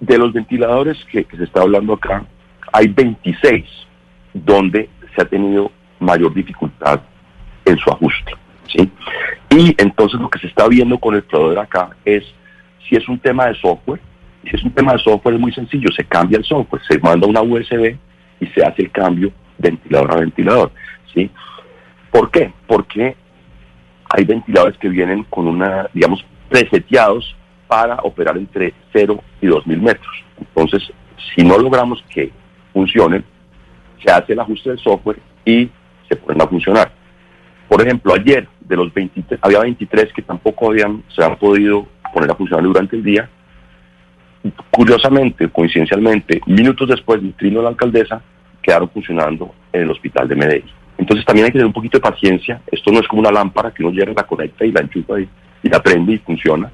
De los ventiladores que, se está hablando acá, hay 26 donde se ha tenido mayor dificultad en su ajuste. ¿sí? Y entonces lo que se está viendo con el proveedor acá es si es un tema de software. Si es un tema de software es muy sencillo, se cambia el software, se manda una USB y se hace el cambio ventilador a ventilador. ¿sí? ¿Por qué? Porque hay ventiladores que vienen con una, digamos, preseteados para operar entre 0 y 2000 metros. Entonces, si no logramos que funcionen, se hace el ajuste del software y se ponen a funcionar. Por ejemplo, ayer de los 23, había 23 que tampoco habían, se han podido poner a funcionar durante el día. Curiosamente, coincidencialmente, minutos después del trino de la alcaldesa, quedaron funcionando en el hospital de Medellín. Entonces también hay que tener un poquito de paciencia. Esto no es como una lámpara que uno llega, la conecta y la enchufa y, y la prende y funciona.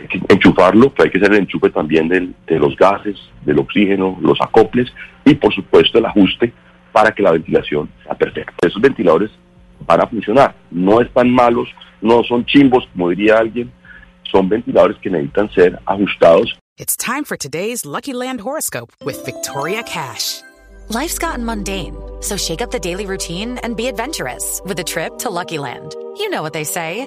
Hay que enchufarlo, pero hay que hacer el enchufe también del, de los gases, del oxígeno, los acoples y por supuesto el ajuste para que la ventilación sea perfecta. Esos ventiladores van a funcionar. No están malos, no son chimbos, como diría alguien. Son ventiladores que necesitan ser ajustados. It's time for today's Lucky Land horoscope with Victoria Cash. Life's gotten mundane, so shake up the daily routine and be adventurous with a trip to Lucky Land. You know what they say.